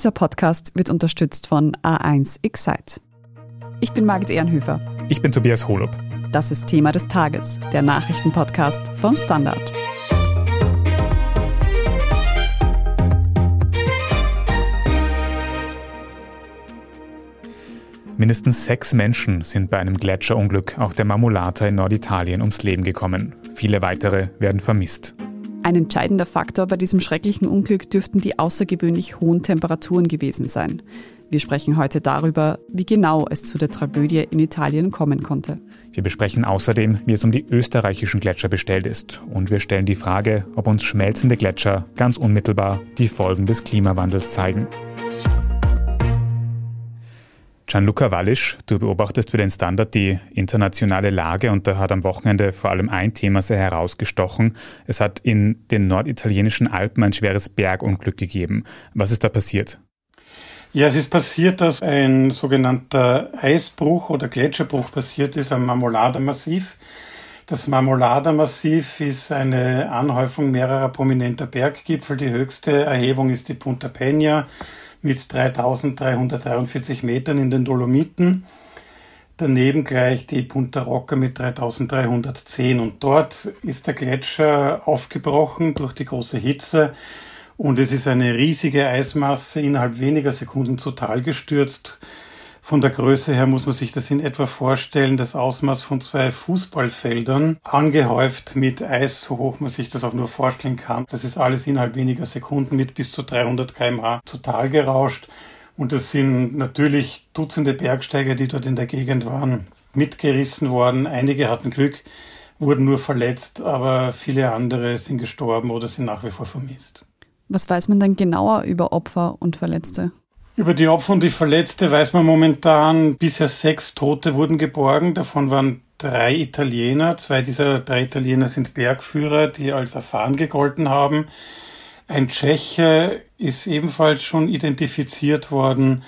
Dieser Podcast wird unterstützt von A1 Excite. Ich bin Margit Ehrenhöfer. Ich bin Tobias Holub. Das ist Thema des Tages, der Nachrichtenpodcast vom Standard. Mindestens sechs Menschen sind bei einem Gletscherunglück auf der Marmolata in Norditalien ums Leben gekommen. Viele weitere werden vermisst. Ein entscheidender Faktor bei diesem schrecklichen Unglück dürften die außergewöhnlich hohen Temperaturen gewesen sein. Wir sprechen heute darüber, wie genau es zu der Tragödie in Italien kommen konnte. Wir besprechen außerdem, wie es um die österreichischen Gletscher bestellt ist. Und wir stellen die Frage, ob uns schmelzende Gletscher ganz unmittelbar die Folgen des Klimawandels zeigen. Gianluca Wallisch, du beobachtest für den Standard die internationale Lage und da hat am Wochenende vor allem ein Thema sehr herausgestochen. Es hat in den norditalienischen Alpen ein schweres Bergunglück gegeben. Was ist da passiert? Ja, es ist passiert, dass ein sogenannter Eisbruch oder Gletscherbruch passiert ist am Marmolada-Massiv. Das Marmolada-Massiv ist eine Anhäufung mehrerer prominenter Berggipfel. Die höchste Erhebung ist die Punta Peña mit 3343 Metern in den Dolomiten. Daneben gleich die Punta Rocca mit 3310 und dort ist der Gletscher aufgebrochen durch die große Hitze und es ist eine riesige Eismasse innerhalb weniger Sekunden zu Tal gestürzt. Von der Größe her muss man sich das in etwa vorstellen, das Ausmaß von zwei Fußballfeldern, angehäuft mit Eis, so hoch man sich das auch nur vorstellen kann. Das ist alles innerhalb weniger Sekunden mit bis zu 300 kmh total gerauscht. Und es sind natürlich Dutzende Bergsteiger, die dort in der Gegend waren, mitgerissen worden. Einige hatten Glück, wurden nur verletzt, aber viele andere sind gestorben oder sind nach wie vor vermisst. Was weiß man denn genauer über Opfer und Verletzte? Über die Opfer und die Verletzte weiß man momentan, bisher sechs Tote wurden geborgen. Davon waren drei Italiener. Zwei dieser drei Italiener sind Bergführer, die als erfahren gegolten haben. Ein Tscheche ist ebenfalls schon identifiziert worden.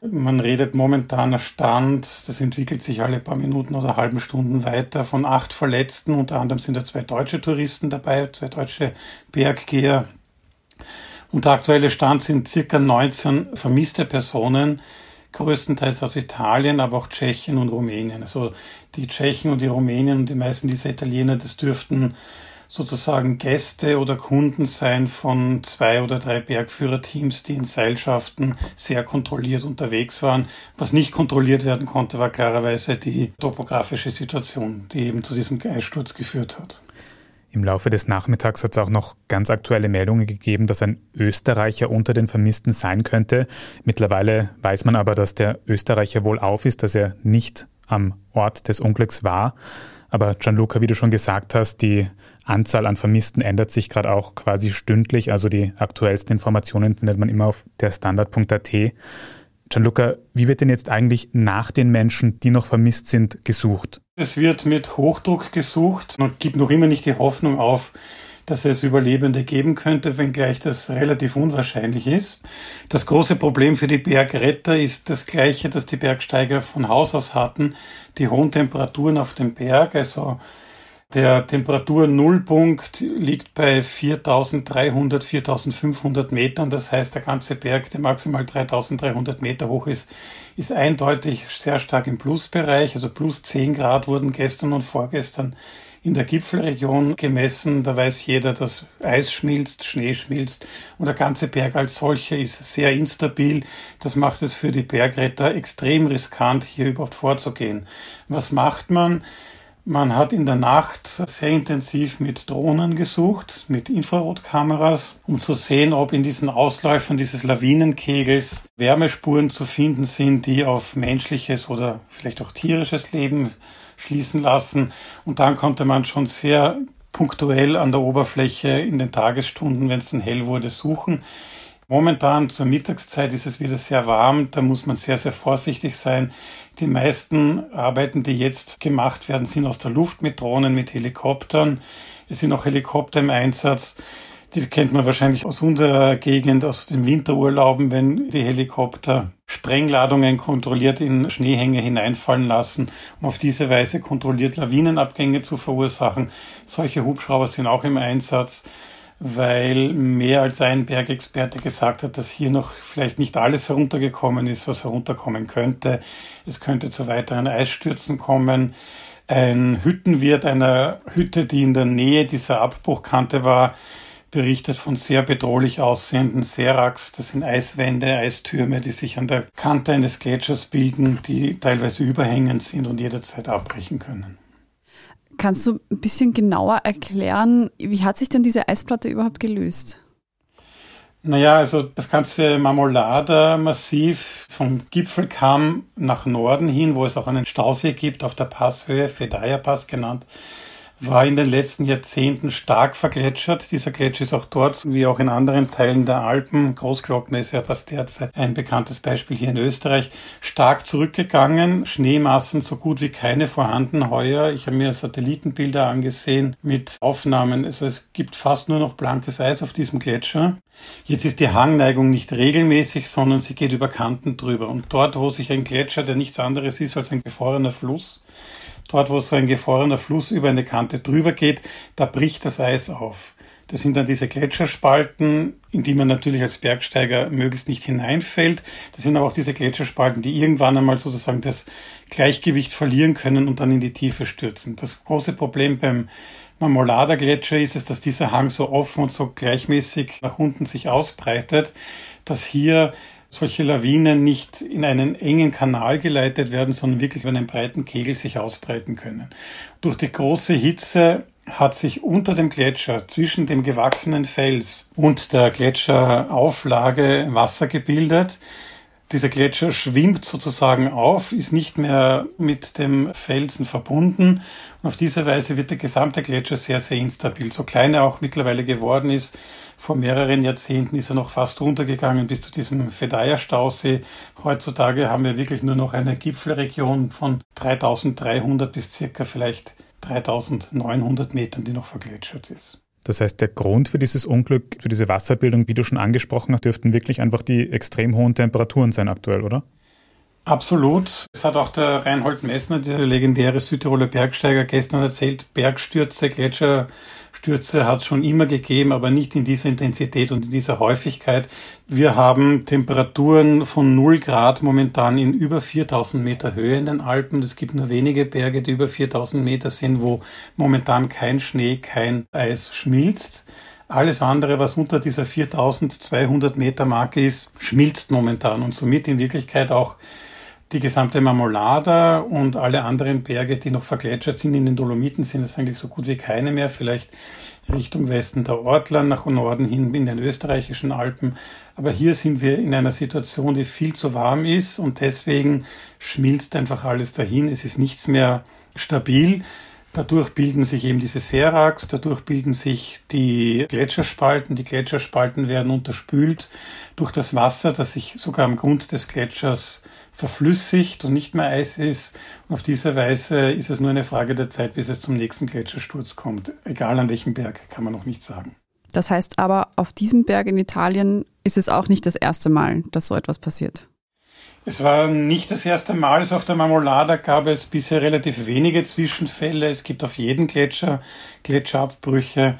Man redet momentaner Stand, das entwickelt sich alle paar Minuten oder halben Stunden weiter, von acht Verletzten. Unter anderem sind da zwei deutsche Touristen dabei, zwei deutsche Berggeher. Und der aktuelle Stand sind circa 19 vermisste Personen, größtenteils aus Italien, aber auch Tschechien und Rumänien. Also die Tschechen und die Rumänien und die meisten dieser Italiener, das dürften sozusagen Gäste oder Kunden sein von zwei oder drei Bergführerteams, die in Seilschaften sehr kontrolliert unterwegs waren. Was nicht kontrolliert werden konnte, war klarerweise die topografische Situation, die eben zu diesem Eissturz geführt hat. Im Laufe des Nachmittags hat es auch noch ganz aktuelle Meldungen gegeben, dass ein Österreicher unter den Vermissten sein könnte. Mittlerweile weiß man aber, dass der Österreicher wohl auf ist, dass er nicht am Ort des Unglücks war. Aber Gianluca, wie du schon gesagt hast, die Anzahl an Vermissten ändert sich gerade auch quasi stündlich. Also die aktuellsten Informationen findet man immer auf der Standard.at. Gianluca, wie wird denn jetzt eigentlich nach den Menschen, die noch vermisst sind, gesucht? Es wird mit Hochdruck gesucht und gibt noch immer nicht die Hoffnung auf, dass es Überlebende geben könnte, wenngleich das relativ unwahrscheinlich ist. Das große Problem für die Bergretter ist das gleiche, das die Bergsteiger von Haus aus hatten, die hohen Temperaturen auf dem Berg, also der Temperatur-Nullpunkt liegt bei 4300, 4500 Metern. Das heißt, der ganze Berg, der maximal 3300 Meter hoch ist, ist eindeutig sehr stark im Plusbereich. Also plus 10 Grad wurden gestern und vorgestern in der Gipfelregion gemessen. Da weiß jeder, dass Eis schmilzt, Schnee schmilzt und der ganze Berg als solcher ist sehr instabil. Das macht es für die Bergretter extrem riskant, hier überhaupt vorzugehen. Was macht man? Man hat in der Nacht sehr intensiv mit Drohnen gesucht, mit Infrarotkameras, um zu sehen, ob in diesen Ausläufern dieses Lawinenkegels Wärmespuren zu finden sind, die auf menschliches oder vielleicht auch tierisches Leben schließen lassen. Und dann konnte man schon sehr punktuell an der Oberfläche in den Tagesstunden, wenn es dann hell wurde, suchen. Momentan zur Mittagszeit ist es wieder sehr warm, da muss man sehr, sehr vorsichtig sein. Die meisten Arbeiten, die jetzt gemacht werden, sind aus der Luft mit Drohnen, mit Helikoptern. Es sind auch Helikopter im Einsatz. Die kennt man wahrscheinlich aus unserer Gegend, aus den Winterurlauben, wenn die Helikopter Sprengladungen kontrolliert in Schneehänge hineinfallen lassen, um auf diese Weise kontrolliert Lawinenabgänge zu verursachen. Solche Hubschrauber sind auch im Einsatz. Weil mehr als ein Bergexperte gesagt hat, dass hier noch vielleicht nicht alles heruntergekommen ist, was herunterkommen könnte. Es könnte zu weiteren Eisstürzen kommen. Ein Hüttenwirt einer Hütte, die in der Nähe dieser Abbruchkante war, berichtet von sehr bedrohlich aussehenden Seracs. Das sind Eiswände, Eistürme, die sich an der Kante eines Gletschers bilden, die teilweise überhängend sind und jederzeit abbrechen können. Kannst du ein bisschen genauer erklären, wie hat sich denn diese Eisplatte überhaupt gelöst? Naja, also das ganze Marmolada-Massiv vom Gipfelkamm nach Norden hin, wo es auch einen Stausee gibt auf der Passhöhe, Fedaya Pass genannt, war in den letzten Jahrzehnten stark vergletschert. Dieser Gletscher ist auch dort, wie auch in anderen Teilen der Alpen, Großglockner ist ja Pasterze ein bekanntes Beispiel hier in Österreich, stark zurückgegangen. Schneemassen so gut wie keine vorhanden heuer. Ich habe mir Satellitenbilder angesehen mit Aufnahmen. Also es gibt fast nur noch blankes Eis auf diesem Gletscher. Jetzt ist die Hangneigung nicht regelmäßig, sondern sie geht über Kanten drüber. Und dort, wo sich ein Gletscher, der nichts anderes ist als ein gefrorener Fluss, Dort, wo so ein gefrorener Fluss über eine Kante drüber geht, da bricht das Eis auf. Das sind dann diese Gletscherspalten, in die man natürlich als Bergsteiger möglichst nicht hineinfällt. Das sind aber auch diese Gletscherspalten, die irgendwann einmal sozusagen das Gleichgewicht verlieren können und dann in die Tiefe stürzen. Das große Problem beim Marmolada Gletscher ist es, dass dieser Hang so offen und so gleichmäßig nach unten sich ausbreitet, dass hier solche Lawinen nicht in einen engen Kanal geleitet werden, sondern wirklich über einen breiten Kegel sich ausbreiten können. Durch die große Hitze hat sich unter dem Gletscher zwischen dem gewachsenen Fels und der Gletscherauflage Wasser gebildet. Dieser Gletscher schwimmt sozusagen auf, ist nicht mehr mit dem Felsen verbunden und auf diese Weise wird der gesamte Gletscher sehr, sehr instabil. So klein er auch mittlerweile geworden ist, vor mehreren Jahrzehnten ist er noch fast runtergegangen bis zu diesem Fedaya-Stausee. Heutzutage haben wir wirklich nur noch eine Gipfelregion von 3300 bis circa vielleicht 3900 Metern, die noch vergletschert ist. Das heißt, der Grund für dieses Unglück, für diese Wasserbildung, wie du schon angesprochen hast, dürften wirklich einfach die extrem hohen Temperaturen sein aktuell, oder? Absolut. Es hat auch der Reinhold Messner, der legendäre Südtiroler Bergsteiger, gestern erzählt, Bergstürze, Gletscher Stürze hat es schon immer gegeben, aber nicht in dieser Intensität und in dieser Häufigkeit. Wir haben Temperaturen von 0 Grad momentan in über 4000 Meter Höhe in den Alpen. Es gibt nur wenige Berge, die über 4000 Meter sind, wo momentan kein Schnee, kein Eis schmilzt. Alles andere, was unter dieser 4200 Meter Marke ist, schmilzt momentan und somit in Wirklichkeit auch die gesamte Marmolada und alle anderen Berge, die noch vergletschert sind in den Dolomiten, sind es eigentlich so gut wie keine mehr. Vielleicht Richtung Westen der Ortland, nach Norden hin in den österreichischen Alpen. Aber hier sind wir in einer Situation, die viel zu warm ist und deswegen schmilzt einfach alles dahin. Es ist nichts mehr stabil. Dadurch bilden sich eben diese Seracs, dadurch bilden sich die Gletscherspalten. Die Gletscherspalten werden unterspült durch das Wasser, das sich sogar am Grund des Gletschers verflüssigt und nicht mehr Eis ist. Und auf diese Weise ist es nur eine Frage der Zeit, bis es zum nächsten Gletschersturz kommt. Egal an welchem Berg, kann man noch nicht sagen. Das heißt aber, auf diesem Berg in Italien ist es auch nicht das erste Mal, dass so etwas passiert. Es war nicht das erste Mal, also auf der Marmolada gab es bisher relativ wenige Zwischenfälle. Es gibt auf jedem Gletscher Gletscherabbrüche.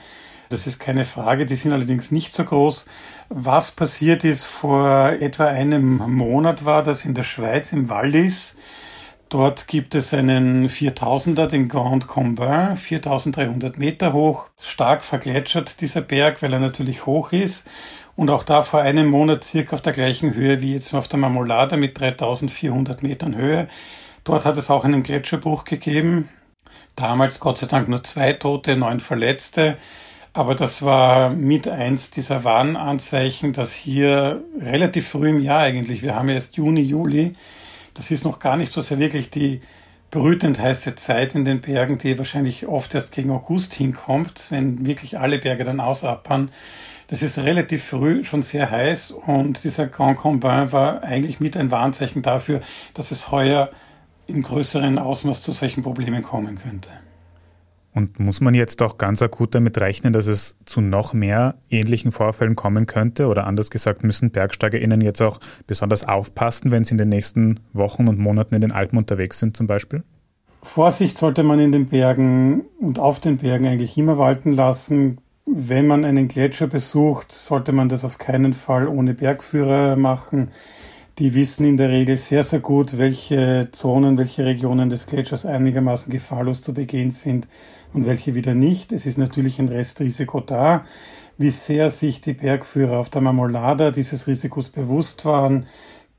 Das ist keine Frage, die sind allerdings nicht so groß. Was passiert ist vor etwa einem Monat war das in der Schweiz im Wallis. Dort gibt es einen 4000er, den Grand Combin, 4300 Meter hoch, stark vergletschert dieser Berg, weil er natürlich hoch ist. Und auch da vor einem Monat circa auf der gleichen Höhe wie jetzt auf der Marmolada mit 3400 Metern Höhe. Dort hat es auch einen Gletscherbruch gegeben. Damals Gott sei Dank nur zwei Tote, neun Verletzte. Aber das war mit eins dieser Warnanzeichen, dass hier relativ früh im Jahr eigentlich, wir haben erst Juni, Juli, das ist noch gar nicht so sehr wirklich die brütend heiße Zeit in den Bergen, die wahrscheinlich oft erst gegen August hinkommt, wenn wirklich alle Berge dann ausappern. Das ist relativ früh schon sehr heiß und dieser Grand Combin war eigentlich mit ein Warnzeichen dafür, dass es heuer im größeren Ausmaß zu solchen Problemen kommen könnte. Und muss man jetzt auch ganz akut damit rechnen, dass es zu noch mehr ähnlichen Vorfällen kommen könnte? Oder anders gesagt, müssen BergsteigerInnen jetzt auch besonders aufpassen, wenn sie in den nächsten Wochen und Monaten in den Alpen unterwegs sind zum Beispiel? Vorsicht sollte man in den Bergen und auf den Bergen eigentlich immer walten lassen. wenn man einen Gletscher besucht, sollte man das auf keinen Fall ohne Bergführer machen. Die wissen in der Regel sehr, sehr gut, welche Zonen, welche Regionen des Gletschers einigermaßen gefahrlos zu begehen sind und welche wieder nicht. Es ist natürlich ein Restrisiko da. Wie sehr sich die Bergführer auf der Marmolada dieses Risikos bewusst waren,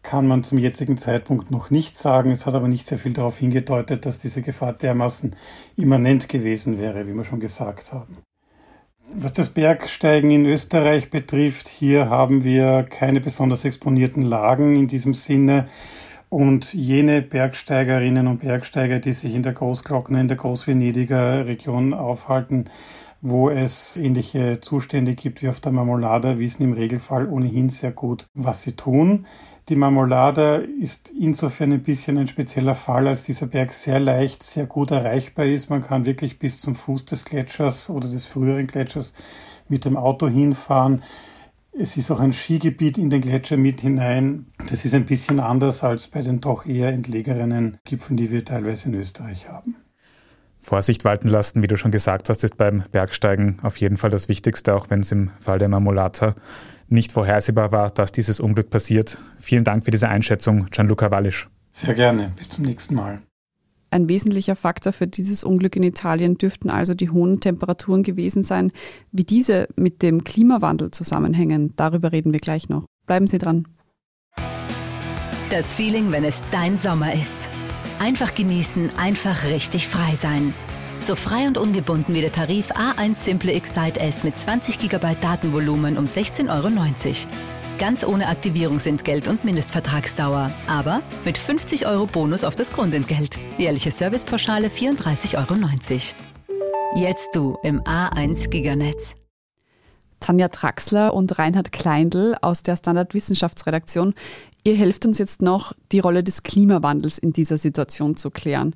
kann man zum jetzigen Zeitpunkt noch nicht sagen. Es hat aber nicht sehr viel darauf hingedeutet, dass diese Gefahr dermaßen immanent gewesen wäre, wie wir schon gesagt haben. Was das Bergsteigen in Österreich betrifft, hier haben wir keine besonders exponierten Lagen in diesem Sinne. Und jene Bergsteigerinnen und Bergsteiger, die sich in der Großglockner, in der Großvenediger Region aufhalten, wo es ähnliche Zustände gibt wie auf der Marmolada, wissen im Regelfall ohnehin sehr gut, was sie tun. Die Marmolada ist insofern ein bisschen ein spezieller Fall, als dieser Berg sehr leicht, sehr gut erreichbar ist. Man kann wirklich bis zum Fuß des Gletschers oder des früheren Gletschers mit dem Auto hinfahren. Es ist auch ein Skigebiet in den Gletscher mit hinein. Das ist ein bisschen anders als bei den doch eher entlegerenen Gipfeln, die wir teilweise in Österreich haben. Vorsicht walten lassen, wie du schon gesagt hast, ist beim Bergsteigen auf jeden Fall das Wichtigste, auch wenn es im Fall der Marmolata nicht vorhersehbar war, dass dieses Unglück passiert. Vielen Dank für diese Einschätzung, Gianluca Wallisch. Sehr gerne. Bis zum nächsten Mal. Ein wesentlicher Faktor für dieses Unglück in Italien dürften also die hohen Temperaturen gewesen sein. Wie diese mit dem Klimawandel zusammenhängen, darüber reden wir gleich noch. Bleiben Sie dran. Das Feeling, wenn es dein Sommer ist. Einfach genießen, einfach richtig frei sein. So frei und ungebunden wie der Tarif A1 Simple Excite S mit 20 GB Datenvolumen um 16,90 Euro. Ganz ohne Aktivierungsentgelt und Mindestvertragsdauer. Aber mit 50 Euro Bonus auf das Grundentgelt. Jährliche Servicepauschale 34,90 Euro. Jetzt du im A1 Giganetz. Tanja Traxler und Reinhard Kleindl aus der Standardwissenschaftsredaktion. Ihr helft uns jetzt noch, die Rolle des Klimawandels in dieser Situation zu klären.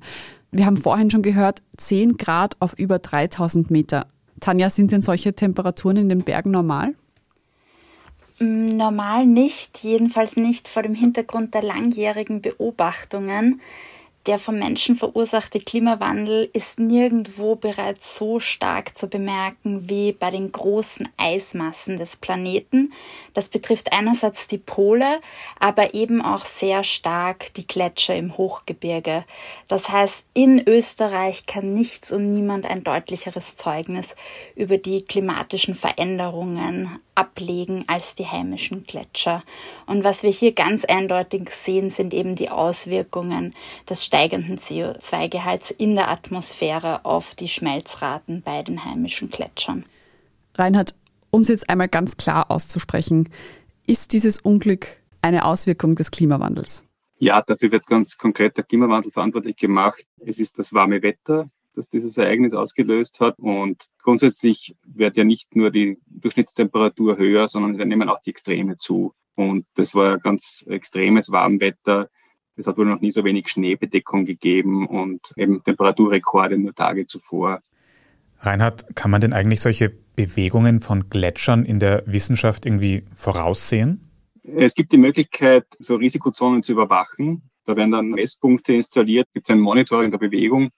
Wir haben vorhin schon gehört, 10 Grad auf über 3000 Meter. Tanja, sind denn solche Temperaturen in den Bergen normal? Mm, normal nicht, jedenfalls nicht vor dem Hintergrund der langjährigen Beobachtungen. Der vom Menschen verursachte Klimawandel ist nirgendwo bereits so stark zu bemerken wie bei den großen Eismassen des Planeten. Das betrifft einerseits die Pole, aber eben auch sehr stark die Gletscher im Hochgebirge. Das heißt, in Österreich kann nichts und niemand ein deutlicheres Zeugnis über die klimatischen Veränderungen ablegen als die heimischen Gletscher. Und was wir hier ganz eindeutig sehen, sind eben die Auswirkungen des steigenden CO2-Gehalts in der Atmosphäre auf die Schmelzraten bei den heimischen Gletschern. Reinhard, um es jetzt einmal ganz klar auszusprechen, ist dieses Unglück eine Auswirkung des Klimawandels? Ja, dafür wird ganz konkret der Klimawandel verantwortlich gemacht. Es ist das warme Wetter, das dieses Ereignis ausgelöst hat. Und grundsätzlich wird ja nicht nur die Durchschnittstemperatur höher, sondern wir nehmen auch die Extreme zu. Und das war ja ganz extremes Warmwetter. Es hat wohl noch nie so wenig Schneebedeckung gegeben und eben Temperaturrekorde nur Tage zuvor. Reinhard, kann man denn eigentlich solche Bewegungen von Gletschern in der Wissenschaft irgendwie voraussehen? Es gibt die Möglichkeit, so Risikozonen zu überwachen. Da werden dann Messpunkte installiert, gibt es ein Monitoring der Bewegung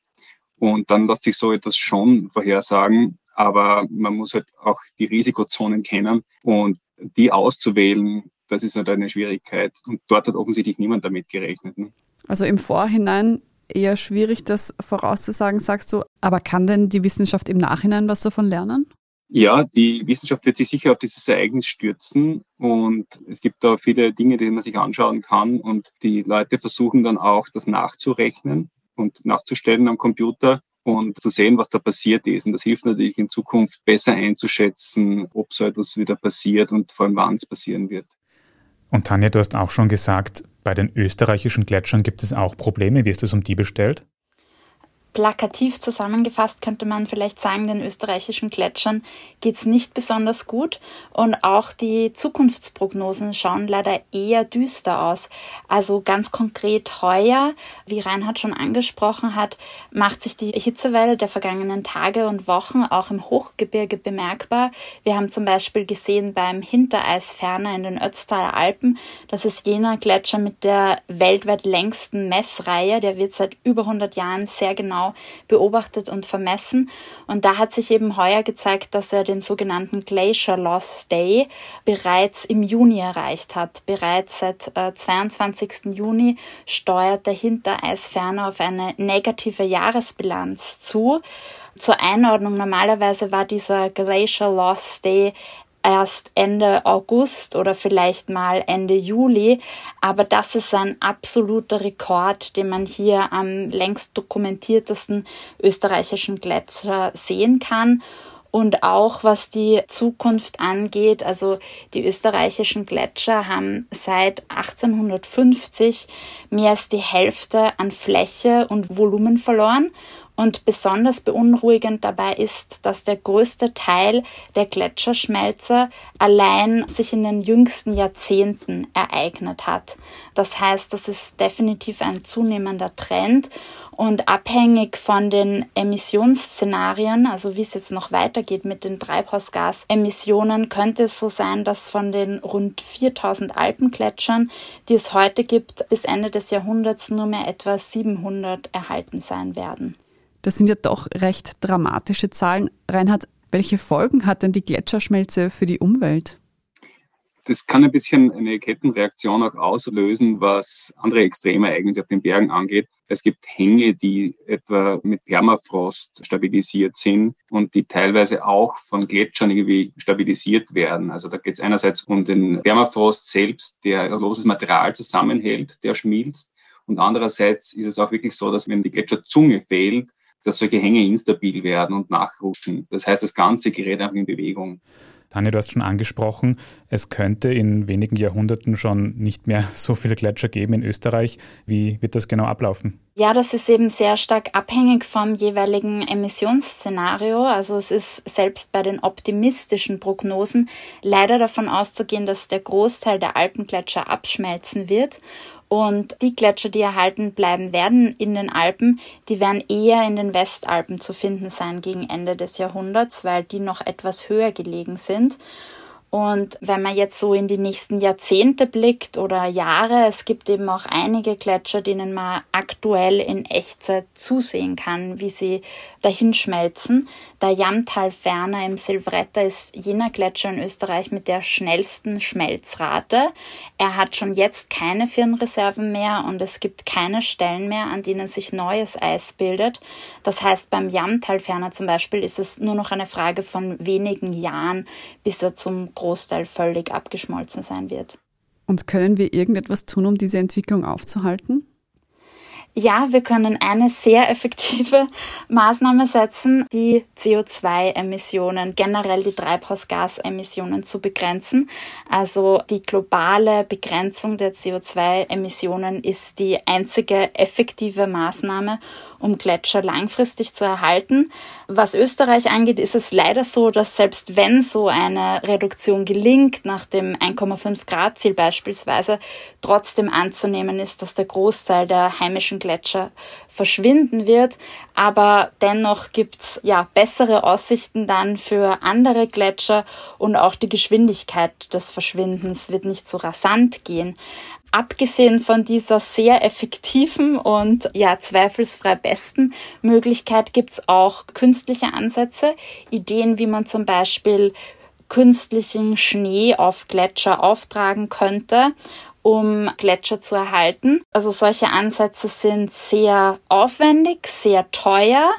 und dann lässt sich so etwas schon vorhersagen, aber man muss halt auch die Risikozonen kennen und die auszuwählen, das ist halt eine Schwierigkeit. Und dort hat offensichtlich niemand damit gerechnet. Ne? Also im Vorhinein eher schwierig, das vorauszusagen, sagst du. Aber kann denn die Wissenschaft im Nachhinein was davon lernen? Ja, die Wissenschaft wird sich sicher auf dieses Ereignis stürzen und es gibt da viele Dinge, die man sich anschauen kann und die Leute versuchen dann auch, das nachzurechnen und nachzustellen am Computer und zu sehen, was da passiert ist. Und das hilft natürlich in Zukunft besser einzuschätzen, ob so etwas wieder passiert und vor allem wann es passieren wird. Und Tanja, du hast auch schon gesagt, bei den österreichischen Gletschern gibt es auch Probleme. Wie ist es um die bestellt? Plakativ zusammengefasst könnte man vielleicht sagen, den österreichischen Gletschern geht's nicht besonders gut und auch die Zukunftsprognosen schauen leider eher düster aus. Also ganz konkret heuer, wie Reinhard schon angesprochen hat, macht sich die Hitzewelle der vergangenen Tage und Wochen auch im Hochgebirge bemerkbar. Wir haben zum Beispiel gesehen beim Hintereisferner in den Ötztaler Alpen, dass es jener Gletscher mit der weltweit längsten Messreihe, der wird seit über 100 Jahren sehr genau genau beobachtet und vermessen. Und da hat sich eben heuer gezeigt, dass er den sogenannten Glacier Loss Day bereits im Juni erreicht hat. Bereits seit äh, 22. Juni steuert der Hintereisferner auf eine negative Jahresbilanz zu. Zur Einordnung, normalerweise war dieser Glacier Loss Day erst Ende August oder vielleicht mal Ende Juli. Aber das ist ein absoluter Rekord, den man hier am längst dokumentiertesten österreichischen Gletscher sehen kann. Und auch was die Zukunft angeht, also die österreichischen Gletscher haben seit 1850 mehr als die Hälfte an Fläche und Volumen verloren und besonders beunruhigend dabei ist, dass der größte Teil der Gletscherschmelze allein sich in den jüngsten Jahrzehnten ereignet hat. Das heißt, das ist definitiv ein zunehmender Trend und abhängig von den Emissionsszenarien, also wie es jetzt noch weitergeht mit den Treibhausgasemissionen, könnte es so sein, dass von den rund 4000 Alpengletschern, die es heute gibt, bis Ende des Jahrhunderts nur mehr etwa 700 erhalten sein werden. Das sind ja doch recht dramatische Zahlen. Reinhard, welche Folgen hat denn die Gletscherschmelze für die Umwelt? Das kann ein bisschen eine Kettenreaktion auch auslösen, was andere Extremereignisse auf den Bergen angeht. Es gibt Hänge, die etwa mit Permafrost stabilisiert sind und die teilweise auch von Gletschern irgendwie stabilisiert werden. Also da geht es einerseits um den Permafrost selbst, der loses Material zusammenhält, der schmilzt. Und andererseits ist es auch wirklich so, dass wenn die Gletscherzunge fehlt, dass solche Hänge instabil werden und nachrutschen. Das heißt, das ganze gerät einfach in Bewegung. Tanja, du hast schon angesprochen, es könnte in wenigen Jahrhunderten schon nicht mehr so viele Gletscher geben in Österreich. Wie wird das genau ablaufen? Ja, das ist eben sehr stark abhängig vom jeweiligen Emissionsszenario. Also es ist selbst bei den optimistischen Prognosen leider davon auszugehen, dass der Großteil der Alpengletscher abschmelzen wird und die Gletscher, die erhalten bleiben werden in den Alpen, die werden eher in den Westalpen zu finden sein gegen Ende des Jahrhunderts, weil die noch etwas höher gelegen sind. Und wenn man jetzt so in die nächsten Jahrzehnte blickt oder Jahre, es gibt eben auch einige Gletscher, denen man aktuell in Echtzeit zusehen kann, wie sie dahinschmelzen. Der Jamtal Ferner im Silvretta ist jener Gletscher in Österreich mit der schnellsten Schmelzrate. Er hat schon jetzt keine Firnreserven mehr und es gibt keine Stellen mehr, an denen sich neues Eis bildet. Das heißt, beim Jamtal Ferner zum Beispiel ist es nur noch eine Frage von wenigen Jahren, bis er zum Großteil völlig abgeschmolzen sein wird. Und können wir irgendetwas tun, um diese Entwicklung aufzuhalten? Ja, wir können eine sehr effektive Maßnahme setzen, die CO2-Emissionen, generell die Treibhausgasemissionen zu begrenzen. Also die globale Begrenzung der CO2-Emissionen ist die einzige effektive Maßnahme, um Gletscher langfristig zu erhalten. Was Österreich angeht, ist es leider so, dass selbst wenn so eine Reduktion gelingt, nach dem 1,5 Grad Ziel beispielsweise, trotzdem anzunehmen ist, dass der Großteil der heimischen Gletscher verschwinden wird. Aber dennoch gibt's ja bessere Aussichten dann für andere Gletscher und auch die Geschwindigkeit des Verschwindens wird nicht so rasant gehen abgesehen von dieser sehr effektiven und ja zweifelsfrei besten Möglichkeit gibt es auch künstliche Ansätze, Ideen, wie man zum Beispiel künstlichen Schnee auf Gletscher auftragen könnte um Gletscher zu erhalten. Also solche Ansätze sind sehr aufwendig, sehr teuer.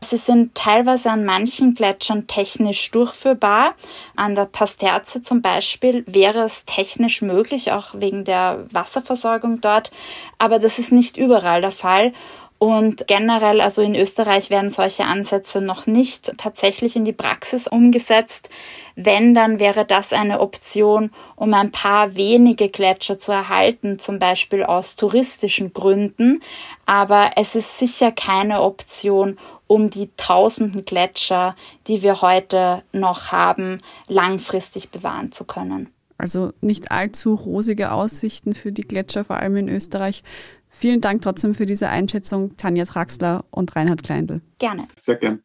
Sie sind teilweise an manchen Gletschern technisch durchführbar. An der Pasterze zum Beispiel wäre es technisch möglich, auch wegen der Wasserversorgung dort. Aber das ist nicht überall der Fall. Und generell, also in Österreich werden solche Ansätze noch nicht tatsächlich in die Praxis umgesetzt. Wenn, dann wäre das eine Option, um ein paar wenige Gletscher zu erhalten, zum Beispiel aus touristischen Gründen. Aber es ist sicher keine Option, um die tausenden Gletscher, die wir heute noch haben, langfristig bewahren zu können. Also nicht allzu rosige Aussichten für die Gletscher, vor allem in Österreich. Vielen Dank trotzdem für diese Einschätzung, Tanja Traxler und Reinhard Kleindl. Gerne. Sehr gern.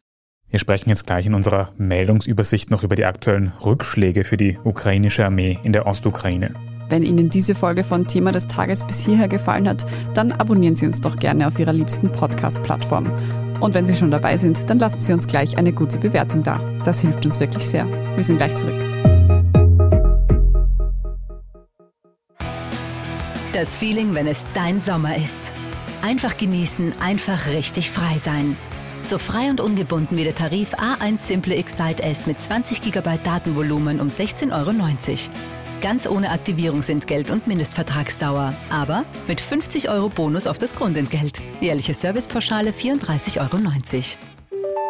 Wir sprechen jetzt gleich in unserer Meldungsübersicht noch über die aktuellen Rückschläge für die ukrainische Armee in der Ostukraine. Wenn Ihnen diese Folge von Thema des Tages bis hierher gefallen hat, dann abonnieren Sie uns doch gerne auf Ihrer liebsten Podcast-Plattform. Und wenn Sie schon dabei sind, dann lassen Sie uns gleich eine gute Bewertung da. Das hilft uns wirklich sehr. Wir sind gleich zurück. Das Feeling, wenn es dein Sommer ist. Einfach genießen, einfach richtig frei sein. So frei und ungebunden wie der Tarif A1 Simple Excite S mit 20 GB Datenvolumen um 16,90 Euro. Ganz ohne Aktivierungsentgelt und Mindestvertragsdauer. Aber mit 50 Euro Bonus auf das Grundentgelt. Jährliche Servicepauschale 34,90 Euro.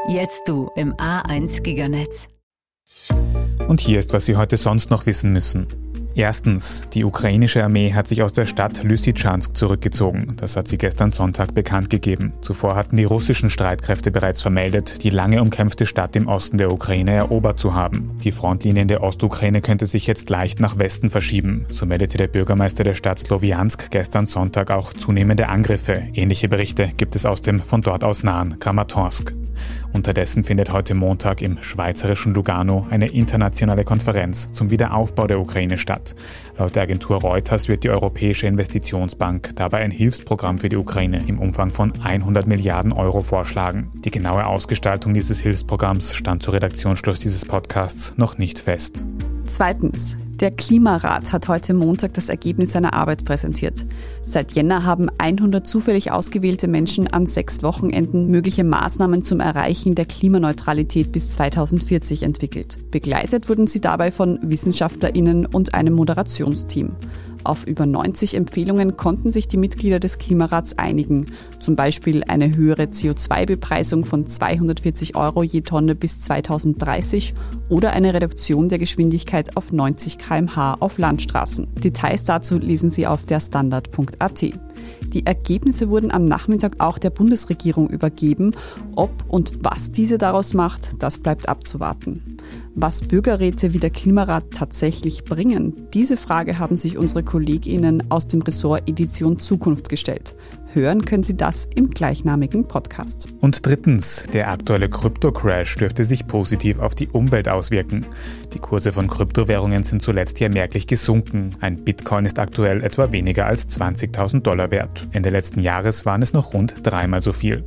Jetzt du im A1 Giganetz. Und hier ist, was Sie heute sonst noch wissen müssen. Erstens, die ukrainische Armee hat sich aus der Stadt Lysychansk zurückgezogen. Das hat sie gestern Sonntag bekannt gegeben. Zuvor hatten die russischen Streitkräfte bereits vermeldet, die lange umkämpfte Stadt im Osten der Ukraine erobert zu haben. Die Frontlinie in der Ostukraine könnte sich jetzt leicht nach Westen verschieben. So meldete der Bürgermeister der Stadt Sloviansk gestern Sonntag auch zunehmende Angriffe. Ähnliche Berichte gibt es aus dem von dort aus nahen Kramatorsk. Unterdessen findet heute Montag im schweizerischen Lugano eine internationale Konferenz zum Wiederaufbau der Ukraine statt. Laut der Agentur Reuters wird die Europäische Investitionsbank dabei ein Hilfsprogramm für die Ukraine im Umfang von 100 Milliarden Euro vorschlagen. Die genaue Ausgestaltung dieses Hilfsprogramms stand zu Redaktionsschluss dieses Podcasts noch nicht fest. Zweitens. Der Klimarat hat heute Montag das Ergebnis seiner Arbeit präsentiert. Seit Jänner haben 100 zufällig ausgewählte Menschen an sechs Wochenenden mögliche Maßnahmen zum Erreichen der Klimaneutralität bis 2040 entwickelt. Begleitet wurden sie dabei von Wissenschaftlerinnen und einem Moderationsteam. Auf über 90 Empfehlungen konnten sich die Mitglieder des Klimarats einigen, zum Beispiel eine höhere CO2-Bepreisung von 240 Euro je Tonne bis 2030 oder eine Reduktion der Geschwindigkeit auf 90 km/h auf Landstraßen. Details dazu lesen Sie auf der Standard.at. Die Ergebnisse wurden am Nachmittag auch der Bundesregierung übergeben. Ob und was diese daraus macht, das bleibt abzuwarten. Was Bürgerräte wie der Klimarat tatsächlich bringen, diese Frage haben sich unsere KollegInnen aus dem Ressort Edition Zukunft gestellt. Hören können Sie das im gleichnamigen Podcast. Und drittens, der aktuelle Krypto-Crash dürfte sich positiv auf die Umwelt auswirken. Die Kurse von Kryptowährungen sind zuletzt ja merklich gesunken. Ein Bitcoin ist aktuell etwa weniger als 20.000 Dollar wert. Ende letzten Jahres waren es noch rund dreimal so viel.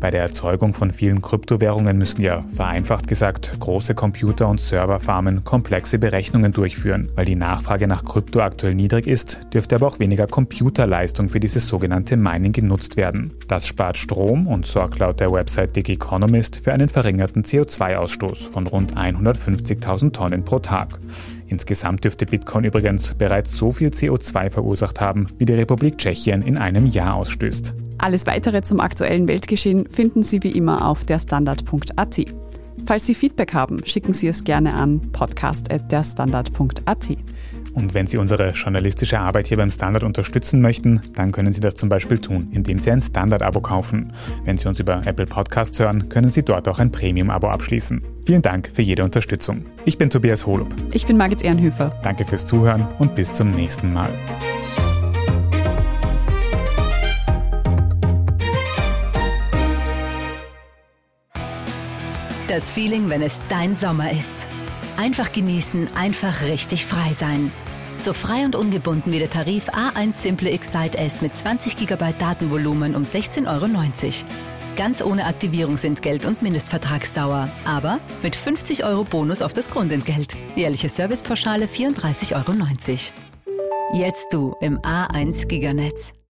Bei der Erzeugung von vielen Kryptowährungen müssen ja, vereinfacht gesagt, große Computer und Serverfarmen komplexe Berechnungen durchführen. Weil die Nachfrage nach Krypto aktuell niedrig ist, dürfte aber auch weniger Computerleistung für dieses sogenannte Mining genutzt werden. Das spart Strom und sorgt laut der Website Dig Economist für einen verringerten CO2-Ausstoß von rund 150.000 Tonnen pro Tag. Insgesamt dürfte Bitcoin übrigens bereits so viel CO2 verursacht haben, wie die Republik Tschechien in einem Jahr ausstößt. Alles weitere zum aktuellen Weltgeschehen finden Sie wie immer auf derstandard.at. Falls Sie Feedback haben, schicken Sie es gerne an podcast.derstandard.at. Und wenn Sie unsere journalistische Arbeit hier beim Standard unterstützen möchten, dann können Sie das zum Beispiel tun, indem Sie ein Standard-Abo kaufen. Wenn Sie uns über Apple Podcasts hören, können Sie dort auch ein Premium-Abo abschließen. Vielen Dank für jede Unterstützung. Ich bin Tobias Holub. Ich bin Margit Ehrenhöfer. Danke fürs Zuhören und bis zum nächsten Mal. Das Feeling, wenn es dein Sommer ist. Einfach genießen, einfach richtig frei sein. So frei und ungebunden wie der Tarif A1 Simple Excite S mit 20 GB Datenvolumen um 16,90 Euro. Ganz ohne Aktivierungsentgelt und Mindestvertragsdauer. Aber mit 50 Euro Bonus auf das Grundentgelt. Jährliche Servicepauschale 34,90 Euro. Jetzt du im A1 Giganetz.